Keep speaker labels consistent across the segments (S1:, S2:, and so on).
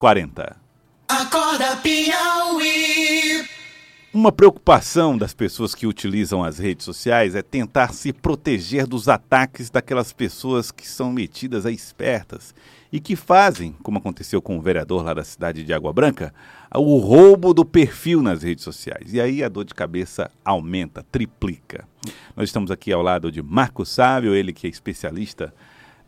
S1: 40.
S2: Acorda Piauí.
S1: Uma preocupação das pessoas que utilizam as redes sociais é tentar se proteger dos ataques daquelas pessoas que são metidas a espertas e que fazem, como aconteceu com o vereador lá da cidade de Água Branca, o roubo do perfil nas redes sociais. E aí a dor de cabeça aumenta, triplica. Nós estamos aqui ao lado de Marco Sábio, ele que é especialista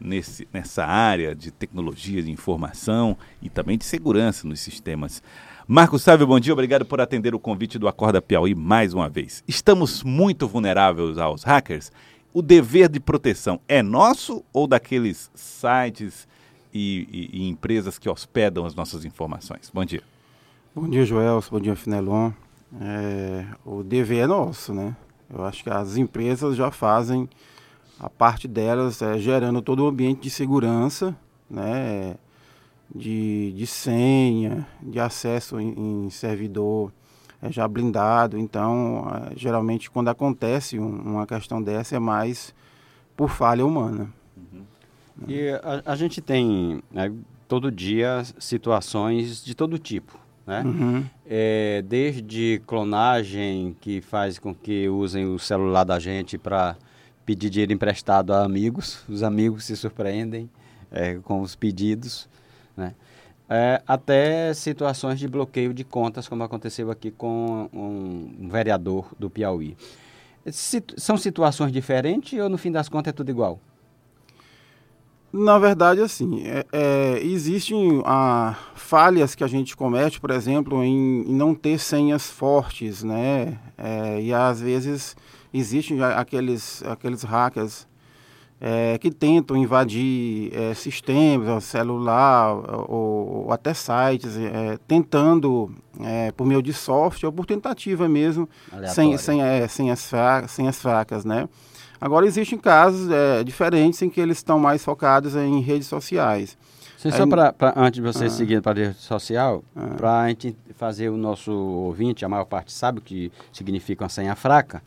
S1: nesse, nessa área de tecnologia de informação e também de segurança nos sistemas. Marcos Sávio, bom dia, obrigado por atender o convite do Acorda Piauí mais uma vez. Estamos muito vulneráveis aos hackers. O dever de proteção é nosso ou daqueles sites e, e, e empresas que hospedam as nossas informações? Bom dia.
S3: Bom dia, Joel. Bom dia, Finelon. É, o dever é nosso, né? Eu acho que as empresas já fazem a parte delas, é, gerando todo o ambiente de segurança, né? de, de senha, de acesso em, em servidor é já blindado. Então, é, geralmente, quando acontece um, uma questão dessa, é mais por falha humana. Uhum.
S4: E a, a, gente tem né, todo dia situações de todo tipo. Né? Uhum. É, desde clonagem, que faz com que usem o celular da gente para pedir dinheiro emprestado a amigos, os amigos se surpreendem é, com os pedidos né? É, até situações de bloqueio de contas, como aconteceu aqui com um, vereador do Piauí. são situações diferentes ou no fim das contas é tudo igual?
S3: Na verdade, assim, é, é, existem ah, falhas que a gente comete, por exemplo, em, em não ter senhas fortes, né? É, e às vezes existem aqueles, aqueles hackers é, que tentam invadir é, sistemas, celular ou, ou até sites, é, tentando, é, por meio de software ou por tentativa mesmo, sem, sem, é, sem, as fracas, sem as fracas, né? Agora, existem casos é, diferentes em que eles estão mais focados em redes sociais.
S4: Sim, só para antes de você ah, seguir para a rede social, ah, para a gente fazer o nosso ouvinte, a maior parte sabe o que significa uma senha fraca,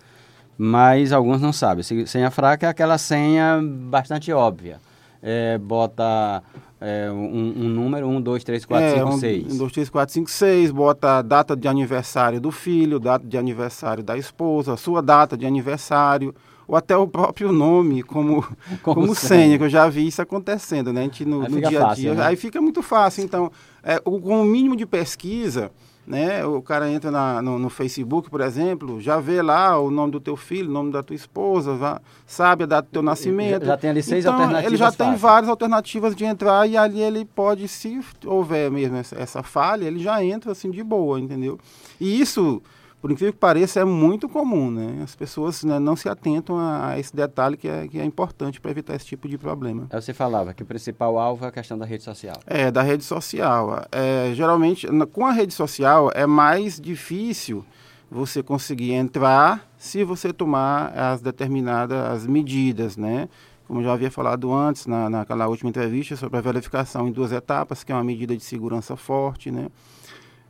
S4: mas alguns não sabem. Senha fraca é aquela senha bastante óbvia. É, bota é, um, um, número, 1, 2, 3, 4, 5, 6.
S3: 1, 2, 3, 4, 5, 6. Bota a data de aniversário do filho, data de aniversário da esposa, sua data de aniversário, ou até o próprio nome como, como, como senha, que eu já vi isso acontecendo, né? A gente no, no dia a dia. Né? Aí fica muito fácil. Então, é, o, com o mínimo de pesquisa né? O cara entra na, no, no, Facebook, por exemplo, já vê lá o nome do teu filho, o nome da tua esposa, já sabe a data do teu nascimento. Já,
S4: tem ali seis
S3: então,
S4: alternativas.
S3: Ele já fáceis. tem várias alternativas de entrar e ali ele pode, se houver mesmo essa, essa falha, ele já entra assim de boa, entendeu? E isso por incrível que pareça, é muito comum, né? As pessoas né, não se atentam a, a, esse detalhe que é, que é importante para evitar esse tipo de problema.
S4: Você falava que o principal alvo é a questão da rede social.
S3: É, da rede social. É, geralmente, com a rede social, é mais difícil você conseguir entrar se você tomar as determinadas medidas, né? Como já havia falado antes, na, naquela última entrevista, sobre a verificação em duas etapas, que é uma medida de segurança forte, né?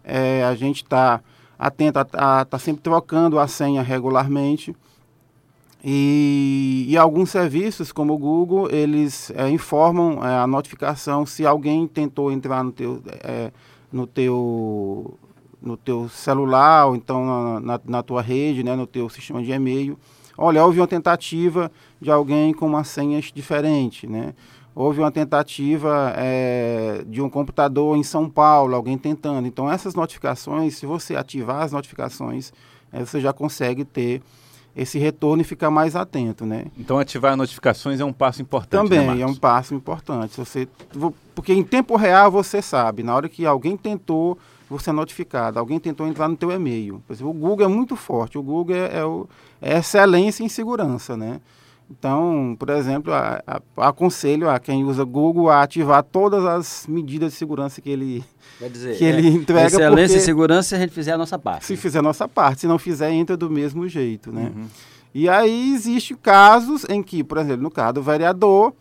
S3: É, a gente está atento a estar tá sempre trocando a senha regularmente. E, e, alguns serviços, como o Google, eles é, informam é, a notificação se alguém tentou entrar no teu, é, no teu, no teu celular ou então na, na, na, tua rede, né, no teu sistema de e-mail. Olha, houve uma tentativa de alguém com uma senha diferente, né? Houve uma tentativa é, de um computador em São Paulo, alguém tentando. Então, essas notificações, se você ativar as notificações, é, você já consegue ter esse retorno e ficar mais atento, né?
S1: Então, ativar notificações é um passo importante,
S3: né, Também né, é um passo importante. Você, porque em tempo real você sabe, na hora que alguém tentou, você é notificado. Alguém tentou entrar no teu e-mail. Por exemplo, o Google é muito forte. O Google é, é, o, é excelência em segurança, né? Então, por exemplo, a, a, aconselho a quem usa Google a ativar todas as medidas de segurança que ele,
S4: dizer,
S3: que ele é, entrega.
S4: Excelência e segurança se a gente fizer a nossa parte.
S3: Se né? fizer a nossa parte. Se não fizer, entra do mesmo jeito, né? Uhum. E aí existem casos em que, por exemplo, no caso do vereador,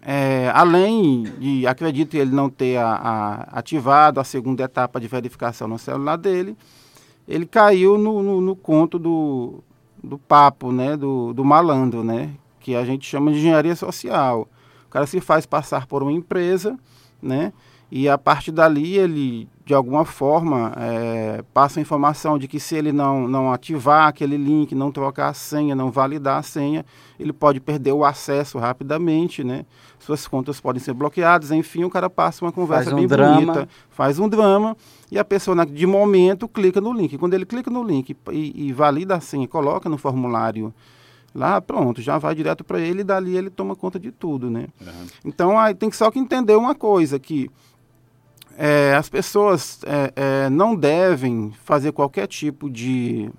S3: é, além de, acredito ele não ter a, a, ativado a segunda etapa de verificação no celular dele, ele caiu no, no, no conto do, do papo, né, do, do malandro, né, que a gente chama de engenharia social. O cara se faz passar por uma empresa, né, e a partir dali ele, de alguma forma, é, passa a informação de que se ele não, não ativar aquele link, não trocar a senha, não validar a senha, ele pode perder o acesso rapidamente, né? Suas contas podem ser bloqueadas, enfim, o cara passa uma conversa
S4: um
S3: bem
S4: drama.
S3: bonita, faz um drama e a pessoa, de momento, clica no link. Quando ele clica no link e, e valida a senha, coloca no formulário lá, pronto, já vai direto para ele e dali ele toma conta de tudo, né? Então aí tem que só que entender uma coisa que é, as pessoas é, é, não devem fazer qualquer tipo de,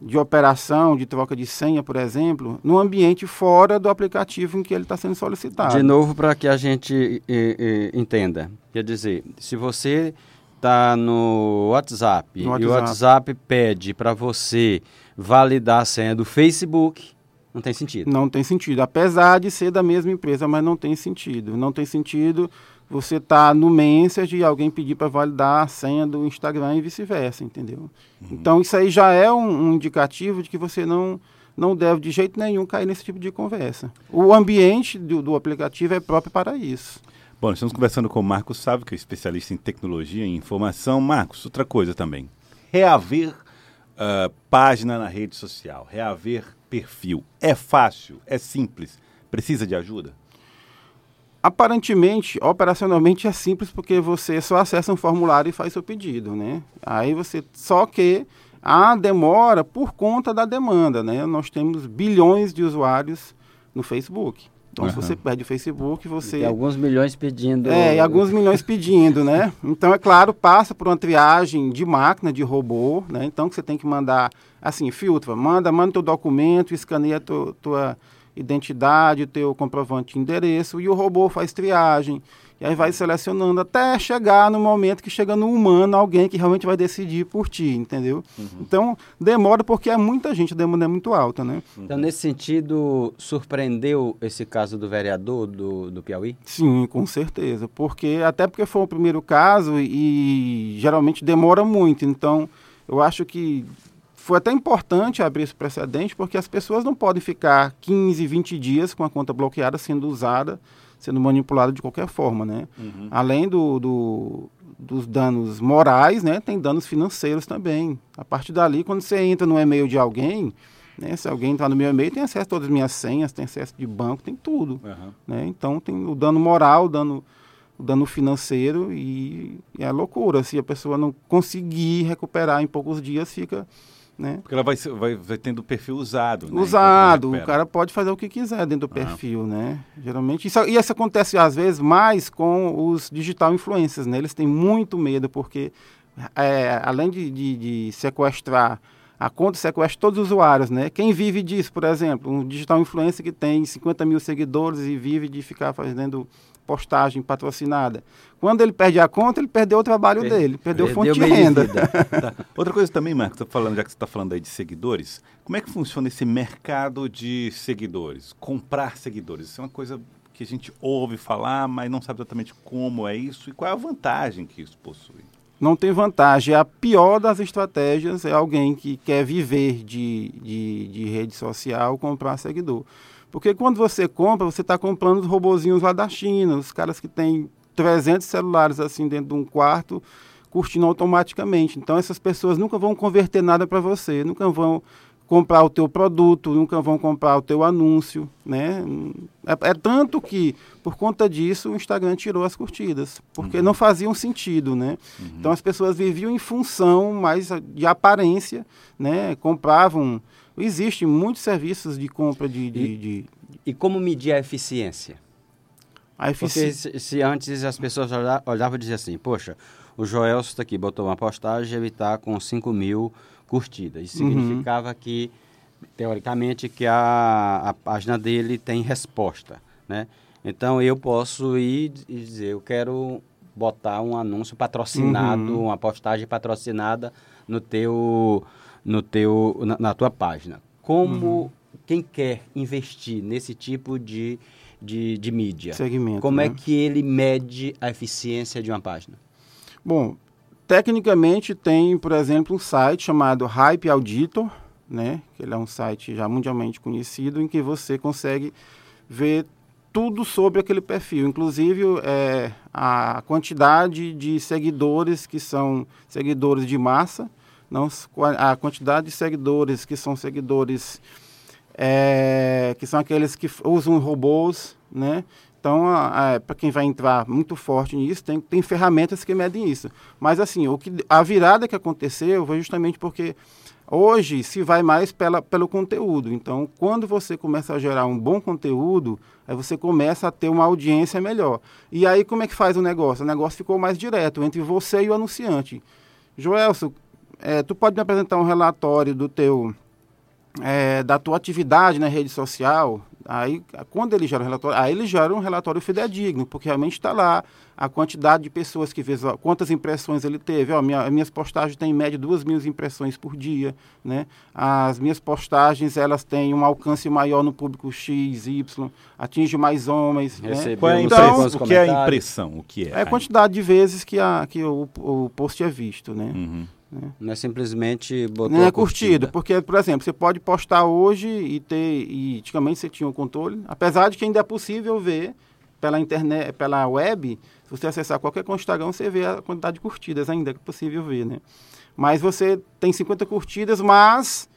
S3: de operação, de troca de senha, por exemplo, no ambiente fora do aplicativo em que ele está sendo solicitado.
S4: De novo, para que a gente eh, eh, entenda. Quer dizer, se você está no WhatsApp,
S3: No
S4: e o
S3: WhatsApp.
S4: WhatsApp pede para você validar a senha do Facebook, não tem sentido.
S3: Não tem sentido, apesar de ser da mesma empresa, mas não tem sentido. Não tem sentido você estar no Message e alguém pedir para validar a senha do Instagram e vice-versa, entendeu? Então isso aí já é um, um indicativo de que você não, não deve de jeito nenhum cair nesse tipo de conversa. O ambiente do, do aplicativo é próprio para isso.
S1: Bom, estamos conversando com o Marcos Sávio, que é especialista em tecnologia e informação. Marcos, outra coisa também. Reaver ah, página na rede social, reaver perfil. É fácil, é simples. Precisa de ajuda?
S3: Aparentemente, operacionalmente é simples porque você só acessa um formulário e faz seu pedido, né? Aí você só que há demora por conta da demanda, né? Nós temos bilhões de usuários no Facebook. Então, se
S1: Aham.
S3: você perde o Facebook, você
S4: Tem alguns milhões pedindo.
S3: é, e alguns milhões pedindo, né? Então, é claro, passa por uma triagem de máquina, de robô, né? Então, que você tem que mandar, assim, filtra, manda, manda teu documento, escaneia tu, tua identidade, teu comprovante de endereço, e o robô faz triagem. E aí vai selecionando até chegar no momento que chega no humano, alguém que realmente vai decidir por ti, entendeu? Então, demora porque é muita gente, a demanda é muito alta, né?
S4: Então, nesse sentido, surpreendeu esse caso do vereador do, do Piauí?
S3: Sim, com certeza. Porque até porque foi o primeiro caso e, geralmente demora muito. Então, eu acho que foi até importante abrir esse precedente, porque as pessoas não podem ficar 15, 20 dias com a conta bloqueada sendo usada, sendo manipulada de qualquer forma, né? Além do, do- dos danos morais, né? Tem danos financeiros também. A partir dali, quando você entra no e-mail de alguém, né? Se alguém entrar no meu e-mail, tem acesso a todas as minhas senhas, tem acesso de banco, tem tudo né? Então tem o dano moral, o dano, o dano financeiro e é loucura. Se a pessoa não conseguir recuperar em poucos dias, fica né?
S1: Porque ela vai, vai, vai tendo o perfil usado. né?
S3: usado. O cara pode fazer o que quiser dentro do perfil, né? Geralmente isso, e isso acontece às vezes mais com os digital influencers, né? Eles têm muito medo porque é, além de, de- de sequestrar a conta sequestra todos os usuários, né? Quem vive disso, por exemplo, um digital influencer que tem 50 mil seguidores e vive de ficar fazendo postagem patrocinada. Quando ele perde a conta, ele perdeu o trabalho
S4: Per-
S3: dele, perdeu, fonte de renda.
S1: Tá. Outra coisa também, Marcos, tô falando, já que você está falando aí de seguidores, como é que funciona esse mercado de seguidores? Comprar seguidores. Isso é uma coisa que a gente ouve falar, mas não sabe exatamente como é isso e qual é a vantagem que isso possui.
S3: não tem vantagem. A pior das estratégias é alguém que quer viver de, de, de rede social comprar seguidor. Porque quando você compra, você está comprando os robozinhos lá da China, os caras que têm 300 celulares assim dentro de um quarto, curtindo automaticamente. Então essas pessoas nunca vão converter nada para você, nunca vão comprar o teu produto, nunca vão comprar o teu anúncio, né? É, é tanto que por conta disso o Instagram tirou as curtidas, porque não faziam sentido, né? Então as pessoas viviam em função mais de aparência, né? Compravam. Existem muitos serviços de compra de, de,
S4: E-
S3: de
S4: E como medir a eficiência?
S3: a
S4: Porque
S3: eficiência.
S4: se, se antes as pessoas olha- olhavam e diziam assim, poxa, o Joelson está aqui, botou uma postagem e ele está com 5 mil curtidas. Isso
S3: Uhum.
S4: significava que, teoricamente, que a, a página dele tem resposta, né? Então, eu posso ir e dizer, eu quero botar um anúncio patrocinado,
S3: Uhum.
S4: uma postagem patrocinada no teu, no teu, na, na tua página. Como
S3: Uhum.
S4: quem quer investir nesse tipo de, de, de mídia,
S3: Segmento,
S4: como é
S3: né?
S4: que ele mede a eficiência de uma página?
S3: Bom, tecnicamente tem, por exemplo, um site chamado Hype Auditor, né? Que ele é um site já mundialmente conhecido em que você consegue ver tudo sobre aquele perfil, inclusive é, a quantidade de seguidores que são seguidores de massa, não a quantidade de seguidores que são seguidores é, que são aqueles que usam robôs, né? Então, para quem vai entrar muito forte nisso, tem, tem ferramentas que medem isso. Mas, assim, o que, a virada que aconteceu foi justamente porque hoje se vai mais pela, pelo conteúdo. Então, quando você começa a gerar um bom conteúdo, aí você começa a ter uma audiência melhor. E aí, como é que faz o negócio? O negócio ficou mais direto entre você e o anunciante. Joelson, é, tu pode me apresentar um relatório do teu é, da tua atividade na rede social, aí quando ele gera um relatório, aí ele gera um relatório fidedigno, porque realmente está lá a quantidade de pessoas que fez, quantas impressões ele teve. Ó, minha, minhas postagens têm em média duas mil impressões por dia, né? As minhas postagens elas têm um alcance maior no público X, Y, atinge mais homens. Né?
S1: Qual é então, o que é a impressão? O que é?
S3: É a quantidade de vezes que, a, que o, o post é visto, né?
S4: Uhum. Né? Não é simplesmente botar.
S3: Não é curtido, porque, por exemplo, você pode postar hoje e ter. E antigamente você tinha o um controle, apesar de que ainda é possível ver pela internet, pela web, se você acessar qualquer Instagram, você vê a quantidade de curtidas ainda que é possível ver, né? Mas você tem 50 curtidas, mas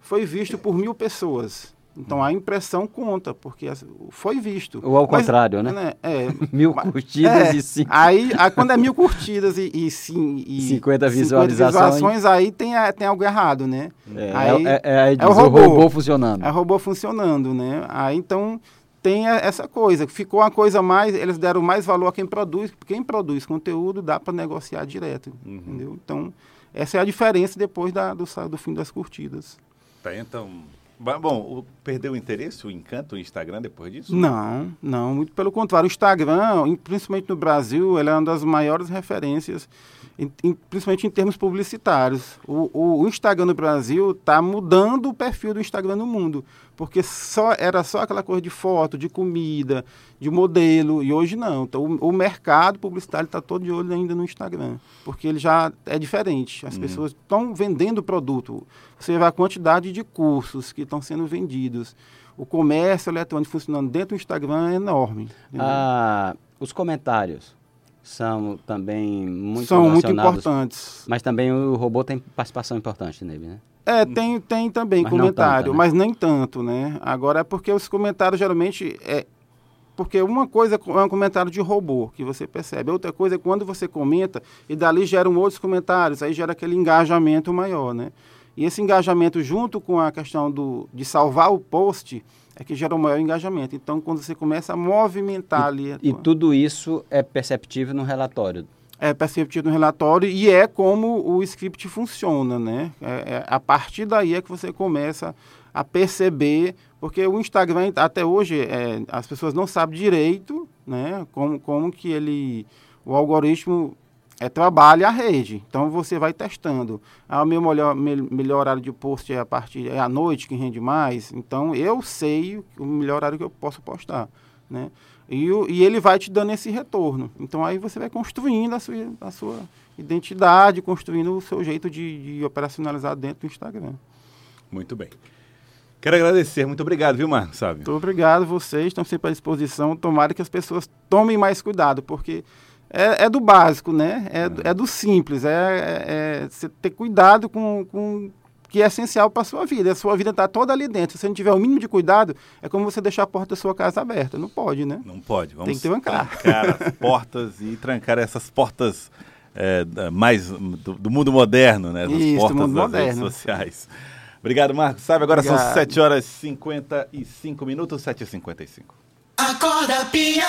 S3: foi visto por mil pessoas. Então a impressão conta, porque foi visto.
S4: Ou ao Mas, contrário, né? né?
S3: É,
S4: mil curtidas é, e cinco.
S3: Aí, aí, quando é mil curtidas e, e, sim, e
S4: 50 visualizações. 50 visualizações,
S3: aí tem, tem algo errado, né?
S4: É, aí, é, é, é o, robô, o robô funcionando.
S3: É o robô funcionando, né? Aí então tem essa coisa. Ficou uma coisa mais, eles deram mais valor a quem produz, quem produz conteúdo dá para negociar direto, uhum. entendeu? Então, essa é a diferença depois da, do, do fim das curtidas.
S1: Tá, então, Bom, perdeu o interesse, o encanto, o Instagram depois disso?
S3: Não, não, muito pelo contrário. O Instagram, principalmente no Brasil, ele é uma das maiores referências, em, em, principalmente em termos publicitários. O, o, o Instagram no Brasil está mudando o perfil do Instagram no mundo porque só era só aquela coisa de foto, de comida, de modelo, e hoje não. Então, o, o mercado publicitário está todo de olho ainda no Instagram, porque ele já é diferente. As uhum. pessoas estão vendendo produto. Você vê a quantidade de cursos que estão sendo vendidos. O comércio eletrônico funcionando dentro do Instagram é enorme.
S4: Ah, os comentários são também muito
S3: são muito importantes.
S4: Mas também o robô tem participação importante nele, né?
S3: É, tem, tem também mas comentário, tanto, né? mas nem tanto, né? Agora é porque os comentários geralmente é. Porque uma coisa é um comentário de robô, que você percebe. Outra coisa é quando você comenta e dali geram outros comentários, aí gera aquele engajamento maior, né? E esse engajamento, junto com a questão do, de salvar o post, é que gera o maior engajamento. Então, quando você começa a movimentar
S4: e,
S3: ali.
S4: E tudo isso é perceptível no relatório
S3: é perceptível no relatório e é como o script funciona, né? É, é, a partir daí é que você começa a perceber, porque o Instagram até hoje é, as pessoas não sabem direito, né? Como, como que ele, o algoritmo é, trabalha a rede. Então você vai testando. Ah, o meu melhor, melhor horário de post é a partir é à noite que rende mais. Então eu sei o melhor horário que eu posso postar, né? E, o, e ele vai te dando esse retorno. Então aí você vai construindo a sua, a sua identidade, construindo o seu jeito de, de operacionalizar dentro do Instagram.
S1: Muito bem. Quero agradecer, muito obrigado, viu, Marcos? Sabe?
S3: Muito obrigado, vocês estão sempre à disposição. Tomara que as pessoas tomem mais cuidado, porque é, é do básico, né? É, é. é do simples, é, é, é, você ter cuidado com, com que é essencial para a sua vida. A sua vida está toda ali dentro. Se você não tiver o mínimo de cuidado, é como você deixar a porta da sua casa aberta. Não pode, né?
S1: Não pode. Vamos
S3: Tem que trancar.
S1: trancar as portas e trancar essas portas é, mais do, do, mundo moderno, né? As
S3: Isso,
S1: portas
S3: mundo
S1: das
S3: moderno.
S1: redes sociais. Obrigado, Marcos. Sabe, agora Obrigado. são 7 horas e 55 minutos, 7h55. Acorda, Pia.